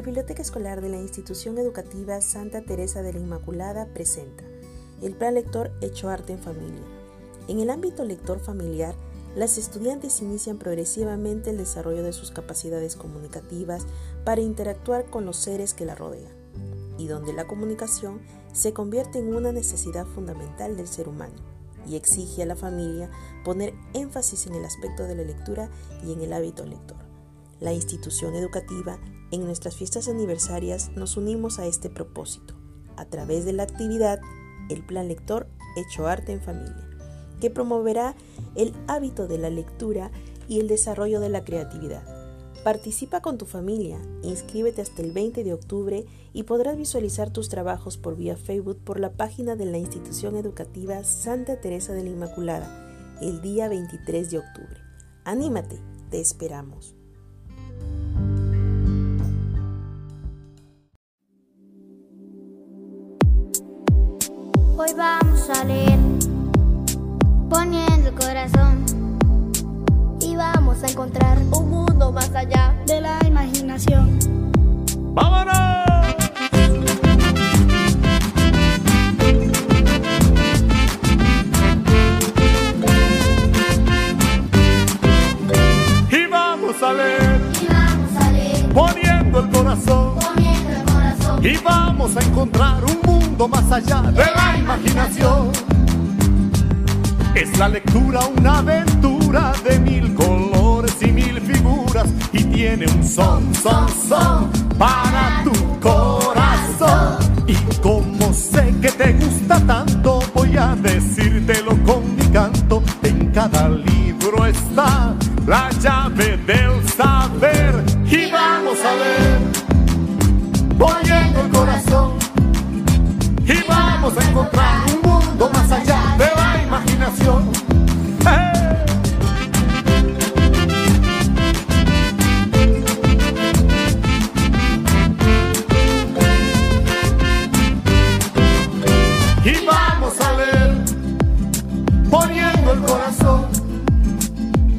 La Biblioteca Escolar de la Institución Educativa Santa Teresa de la Inmaculada presenta el Plan Lector Hecho Arte en Familia. En el ámbito lector familiar, las estudiantes inician progresivamente el desarrollo de sus capacidades comunicativas para interactuar con los seres que la rodean, y donde la comunicación se convierte en una necesidad fundamental del ser humano y exige a la familia poner énfasis en el aspecto de la lectura y en el hábito lector. La institución educativa, en nuestras fiestas aniversarias, nos unimos a este propósito, a través de la actividad El Plan Lector Hecho Arte en Familia, que promoverá el hábito de la lectura y el desarrollo de la creatividad Participa con tu familia, inscríbete hasta el 20 de octubre y podrás visualizar tus trabajos por vía Facebook por la página de la institución educativa Santa Teresa de la Inmaculada el día 23 de octubre. Anímate, te esperamos. Hoy vamos a leer poniendo el corazón vamos a encontrar un mundo más allá de la imaginación. ¡Vámonos! Y vamos a leer, y vamos a leer poniendo el corazón, poniendo el corazón. y vamos a encontrar un mundo más allá de la imaginación. Es la lectura una aventura de mil colores y mil figuras y tiene un son, son, son para tu corazón. Y como sé que te gusta tanto, voy a decírtelo con mi canto. En cada libro está la llave del poniendo el corazón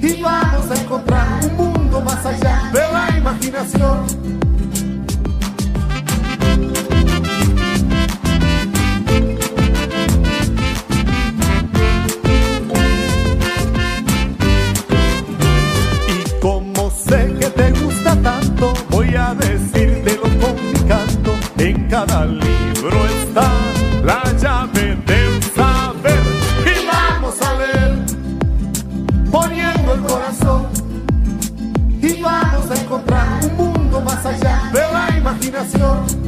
y vamos a encontrar un mundo más allá de la imaginación. Y como sé que te gusta tanto, voy a decírtelo canto. En cada libro está la llave del el corazón. Y vamos a encontrar un mundo más allá de la imaginación.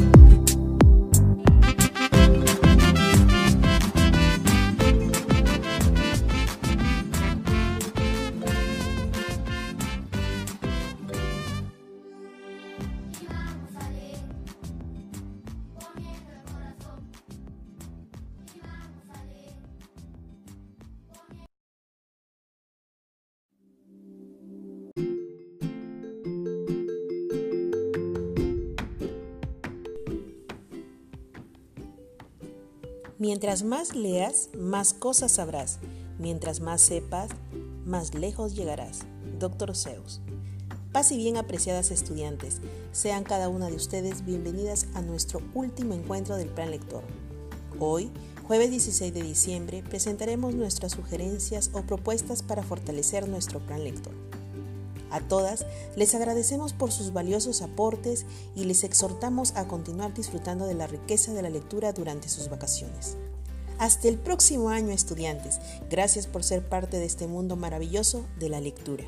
Mientras más leas, más cosas sabrás. Mientras más sepas, más lejos llegarás. Doctor Zeus. Paz y bien apreciadas estudiantes, sean cada una de ustedes bienvenidas a nuestro último encuentro del Plan Lector. Hoy, jueves 16 de diciembre, presentaremos nuestras sugerencias o propuestas para fortalecer nuestro Plan Lector. A todas les agradecemos por sus valiosos aportes y les exhortamos a continuar disfrutando de la riqueza de la lectura durante sus vacaciones. Hasta el próximo año, estudiantes. Gracias por ser parte de este mundo maravilloso de la lectura.